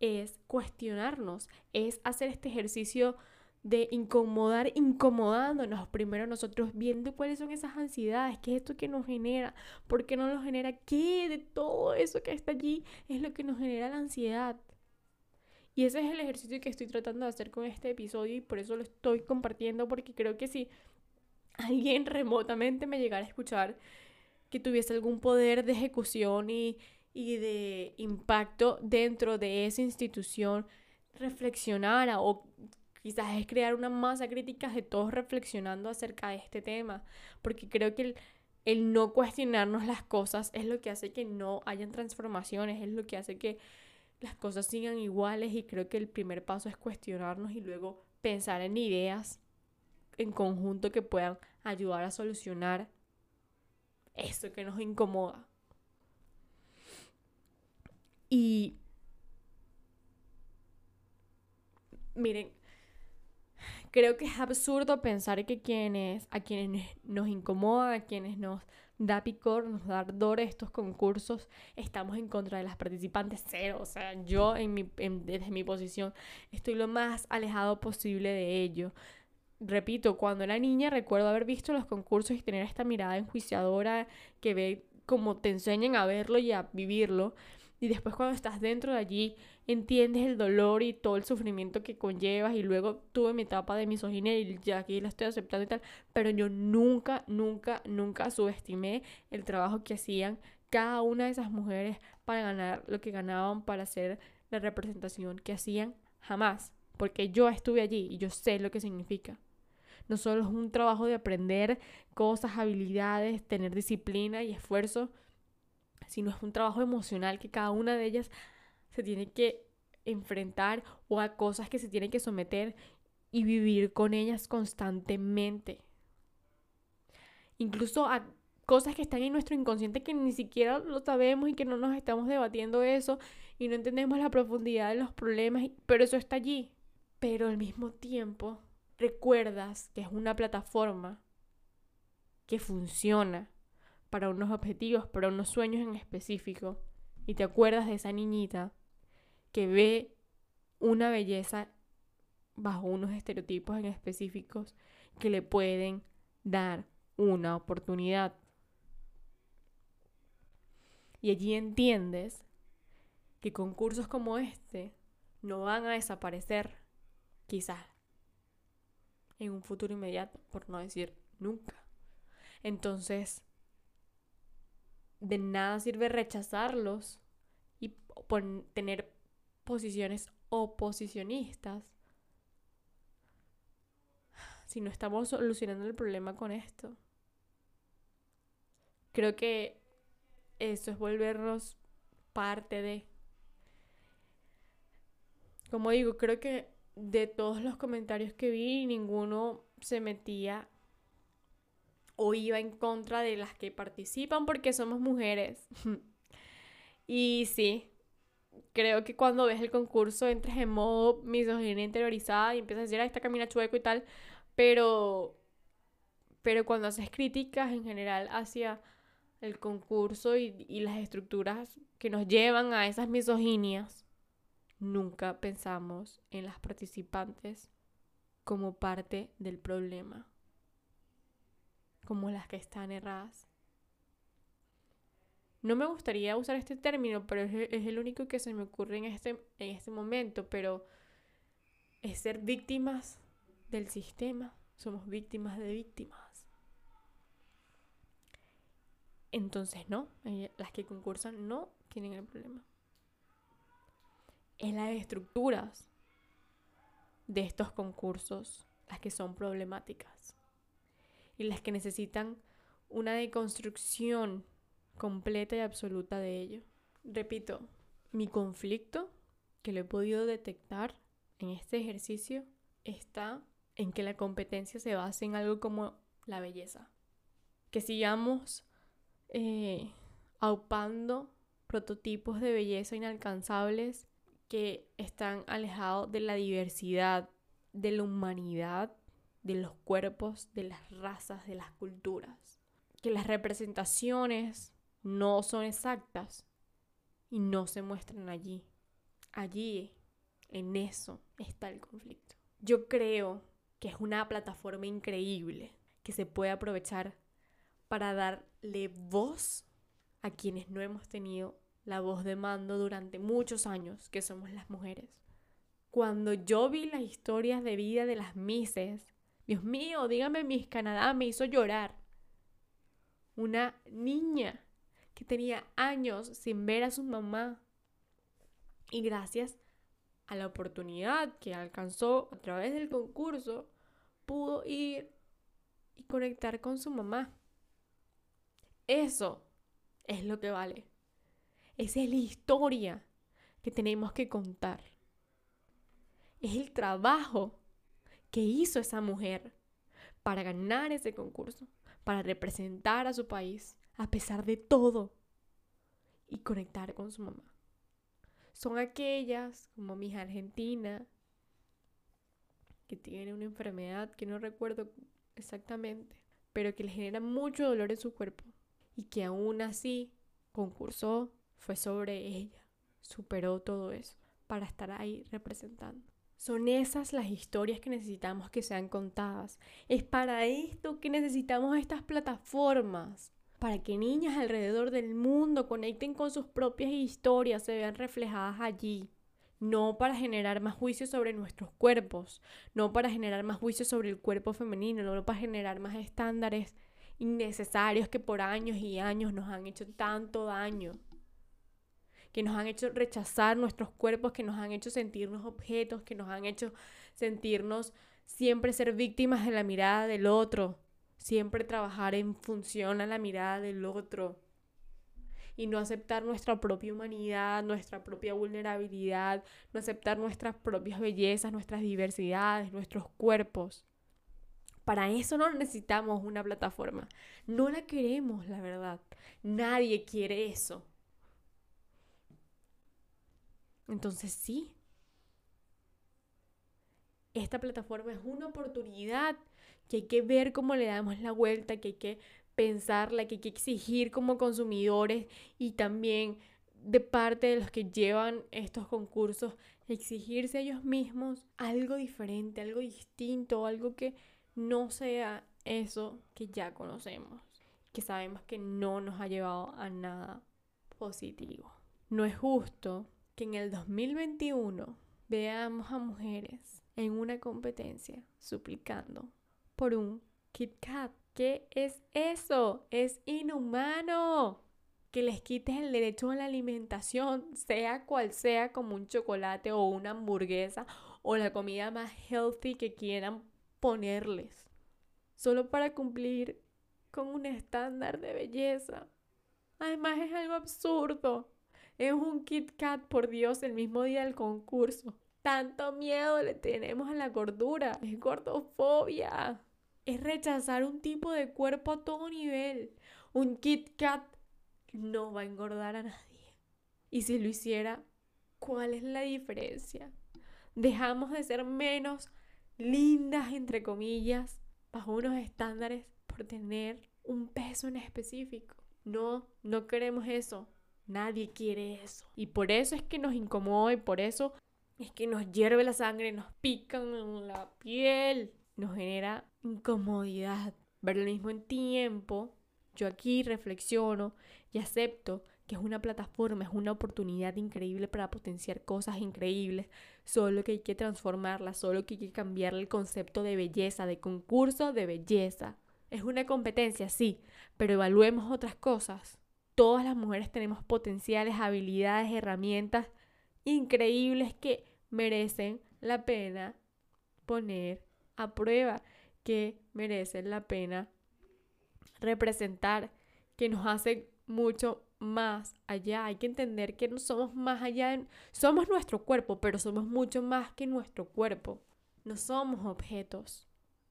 es cuestionarnos, es hacer este ejercicio de incomodar, incomodándonos primero nosotros, viendo cuáles son esas ansiedades, qué es esto que nos genera, por qué no nos genera, qué de todo eso que está allí es lo que nos genera la ansiedad. Y ese es el ejercicio que estoy tratando de hacer con este episodio y por eso lo estoy compartiendo, porque creo que si alguien remotamente me llegara a escuchar que tuviese algún poder de ejecución y, y de impacto dentro de esa institución, reflexionara o Quizás es crear una masa crítica de todos reflexionando acerca de este tema, porque creo que el, no cuestionarnos las cosas es lo que hace que no hayan transformaciones, es lo que hace que las cosas sigan iguales y creo que el primer paso es cuestionarnos y luego pensar en ideas en conjunto que puedan ayudar a solucionar eso que nos incomoda. Y miren, Creo que es absurdo pensar que quienes, a quienes nos incomoda, a quienes nos da picor, nos da ardor estos concursos, estamos en contra de las participantes cero. O sea, yo en mi, desde mi posición estoy lo más alejado posible de ello. Repito, cuando era niña recuerdo haber visto los concursos y tener esta mirada enjuiciadora que ve como te enseñan a verlo y a vivirlo. Y después cuando estás dentro de allí, entiendes el dolor y todo el sufrimiento que conllevas. Y luego tuve mi etapa de misoginia y ya aquí la estoy aceptando y tal. Pero yo nunca, nunca, nunca subestimé el trabajo que hacían cada una de esas mujeres para ganar lo que ganaban, para hacer la representación que hacían. Jamás. Porque yo estuve allí y yo sé lo que significa. No solo es un trabajo de aprender cosas, habilidades, tener disciplina y esfuerzo, sino es un trabajo emocional que cada una de ellas se tiene que enfrentar o a cosas que se tiene que someter y vivir con ellas constantemente. Incluso a cosas que están en nuestro inconsciente que ni siquiera lo sabemos y que no nos estamos debatiendo eso y no entendemos la profundidad de los problemas, pero eso está allí. Pero al mismo tiempo recuerdas que es una plataforma que funciona para unos objetivos, para unos sueños en específico y te acuerdas de esa niñita que ve una belleza bajo unos estereotipos en específicos que le pueden dar una oportunidad. Y allí entiendes que concursos como este no van a desaparecer, quizás, en un futuro inmediato, por no decir nunca. Entonces, de nada sirve rechazarlos y tener posiciones oposicionistas si no estamos solucionando el problema con esto. Creo que eso es volvernos parte de... Como digo, creo que de todos los comentarios que vi, ninguno se metía o iba en contra de las que participan porque somos mujeres. y sí, creo que cuando ves el concurso entras en modo misoginia interiorizada y empiezas a decir, ah, esta camina chueco y tal, pero, pero cuando haces críticas en general hacia el concurso y, y las estructuras que nos llevan a esas misoginias, nunca pensamos en las participantes como parte del problema, como las que están erradas. No me gustaría usar este término, pero es, el único que se me ocurre en este, en este momento, pero es ser víctimas del sistema. Somos víctimas de víctimas. Entonces, no, eh, las que concursan no tienen el problema. Es las estructuras de estos concursos las que son problemáticas y las que necesitan una deconstrucción completa y absoluta de ello. Repito, mi conflicto que lo he podido detectar en este ejercicio está en que la competencia se base en algo como la belleza. Que sigamos eh, aupando prototipos de belleza inalcanzables que están alejados de la diversidad, de la humanidad, de los cuerpos, de las razas, de las culturas. Que las representaciones no son exactas y no se muestran allí. Allí, en eso, está el conflicto. Yo creo que es una plataforma increíble que se puede aprovechar para darle voz a quienes no hemos tenido la voz de mando durante muchos años, que somos las mujeres. Cuando yo vi las historias de vida de las Misses, Dios mío, dígame Miss Canadá, me hizo llorar. Una niña que tenía años sin ver a su mamá. Y gracias a la oportunidad que alcanzó a través del concurso, pudo ir y conectar con su mamá. Eso es lo que vale. Esa es la historia que tenemos que contar. Es el trabajo que hizo esa mujer para ganar ese concurso, para representar a su país, a pesar de todo, y conectar con su mamá. Son aquellas, como mi hija argentina, que tiene una enfermedad que no recuerdo exactamente, pero que le genera mucho dolor en su cuerpo y que aún así concursó, fue sobre ella, superó todo eso para estar ahí representando. Son esas las historias que necesitamos que sean contadas. Es para esto que necesitamos estas plataformas, para que niñas alrededor del mundo conecten con sus propias historias, se vean reflejadas allí. No para generar más juicios sobre nuestros cuerpos, no para generar más juicios sobre el cuerpo femenino, no para generar más estándares innecesarios que por años y años nos han hecho tanto daño, que nos han hecho rechazar nuestros cuerpos, que nos han hecho sentirnos objetos, que nos han hecho sentirnos siempre ser víctimas de la mirada del otro, siempre trabajar en función a la mirada del otro y no aceptar nuestra propia humanidad, nuestra propia vulnerabilidad, no aceptar nuestras propias bellezas, nuestras diversidades, nuestros cuerpos. Para eso no necesitamos una plataforma. No la queremos, la verdad. Nadie quiere eso. Entonces sí, esta plataforma es una oportunidad que hay que ver cómo le damos la vuelta, que hay que pensarla, que hay que exigir como consumidores y también de parte de los que llevan estos concursos, exigirse a ellos mismos algo diferente, algo distinto, algo que no sea eso que ya conocemos, que sabemos que no nos ha llevado a nada positivo. No es justo que en el 2021 veamos a mujeres en una competencia suplicando por un Kit Kat. ¿Qué es eso? Es inhumano. Que les quites el derecho a la alimentación, sea cual sea, como un chocolate o una hamburguesa o la comida más healthy que quieran ponerles. Solo para cumplir con un estándar de belleza. Además es algo absurdo. Es un Kit Kat, por Dios, el mismo día del concurso. Tanto miedo le tenemos a la gordura. Es gordofobia es rechazar un tipo de cuerpo a todo nivel. Un Kit Kat no va a engordar a nadie. Y si lo hiciera, ¿cuál es la diferencia? Dejamos de ser menos lindas, entre comillas, bajo unos estándares por tener un peso en específico. No, no queremos eso. Nadie quiere eso. Y por eso es que nos incomoda y por eso es que nos hierve la sangre, nos pican en la piel nos genera incomodidad. Pero al mismo tiempo, yo aquí reflexiono y acepto que es una plataforma, es una oportunidad increíble para potenciar cosas increíbles, solo que hay que transformarla, solo que hay que cambiar el concepto de belleza, de concurso de belleza. Es una competencia, sí, pero evaluemos otras cosas. Todas las mujeres tenemos potenciales, habilidades, herramientas increíbles que merecen la pena poner a prueba que merecen la pena representar, que nos hace mucho más allá. Hay que entender que no somos más allá, somos nuestro cuerpo, pero somos mucho más que nuestro cuerpo. No somos objetos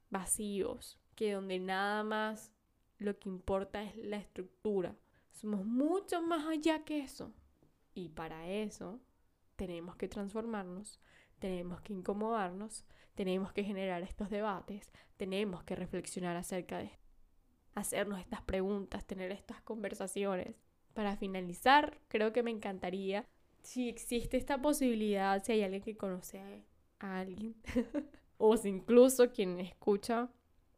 vacíos, que donde nada más lo que importa es la estructura. Somos mucho más allá que eso. Y para eso tenemos que transformarnos, tenemos que incomodarnos, tenemos que generar estos debates, tenemos que reflexionar acerca de hacernos estas preguntas, tener estas conversaciones. Para finalizar, creo que me encantaría, si existe esta posibilidad, si hay alguien que conoce a, alguien, o si incluso quien escucha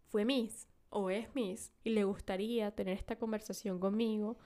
fue Miss o es Miss y le gustaría tener esta conversación conmigo,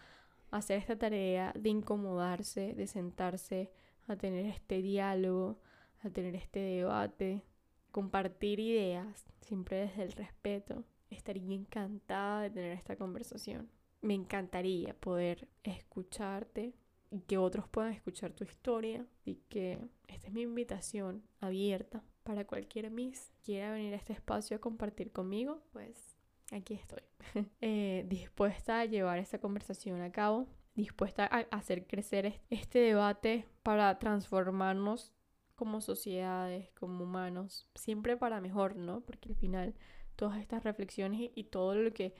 hacer esta tarea de incomodarse, de sentarse a tener este diálogo, a tener este debate, compartir ideas, siempre desde el respeto. Estaría encantada de tener esta conversación. Me encantaría poder escucharte y que otros puedan escuchar tu historia y que esta es mi invitación abierta para cualquier Miss quiera venir a este espacio a compartir conmigo, pues aquí estoy, eh, dispuesta a llevar esta conversación a cabo, dispuesta a hacer crecer este debate para transformarnos como sociedades, como humanos, siempre para mejor, ¿no? Porque al final todas estas reflexiones y, todo lo que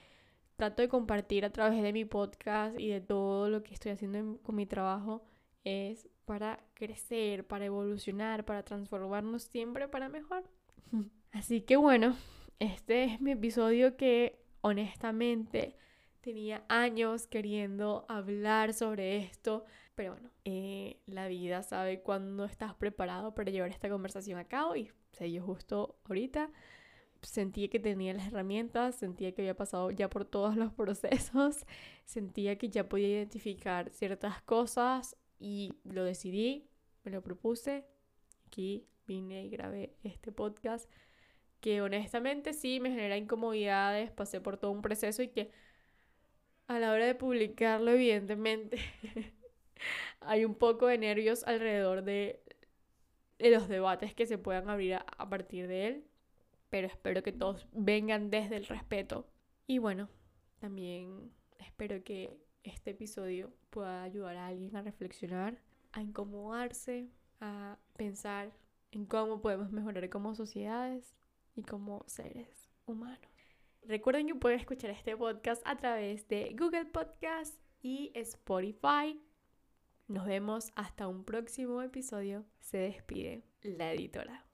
trato de compartir a través de mi podcast y de todo lo que estoy haciendo con mi trabajo es para crecer, para evolucionar, para transformarnos siempre para mejor. Así que bueno, este es mi episodio que honestamente tenía años queriendo hablar sobre esto pero bueno, eh, la vida sabe cuándo estás preparado para llevar esta conversación a cabo y se yo justo ahorita. Sentía que tenía las herramientas, sentía que había pasado ya por todos los procesos, sentía que ya podía identificar ciertas cosas y lo decidí, me lo propuse. Aquí vine y grabé este podcast que honestamente sí me genera incomodidades, pasé por todo un proceso y que a la hora de publicarlo evidentemente hay un poco de nervios alrededor de, los debates que se puedan abrir a, partir de él. pero espero que todos vengan desde el respeto. Y bueno, también espero que este episodio pueda ayudar a alguien a reflexionar, a incomodarse, a pensar en cómo podemos mejorar como sociedades y como seres humanos. Recuerden que pueden escuchar este podcast a través de Google Podcast y Spotify. Nos vemos hasta un próximo episodio. Se despide la editora.